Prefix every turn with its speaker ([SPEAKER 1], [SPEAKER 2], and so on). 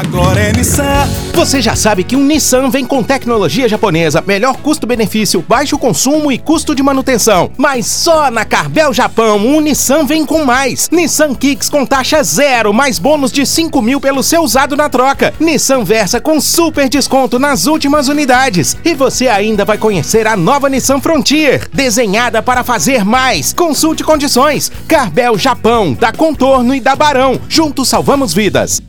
[SPEAKER 1] Agora é Nissan.
[SPEAKER 2] Você já sabe que um Nissan vem com tecnologia japonesa, melhor custo-benefício, baixo consumo e custo de manutenção. Mas só na Carbel Japão, um Nissan vem com mais. Nissan Kicks com taxa zero, mais bônus de 5 mil pelo seu usado na troca. Nissan Versa com super desconto nas últimas unidades. E você ainda vai conhecer a nova Nissan Frontier, desenhada para fazer mais. Consulte condições. Carbel Japão, da Contorno e da Barão. Juntos salvamos vidas.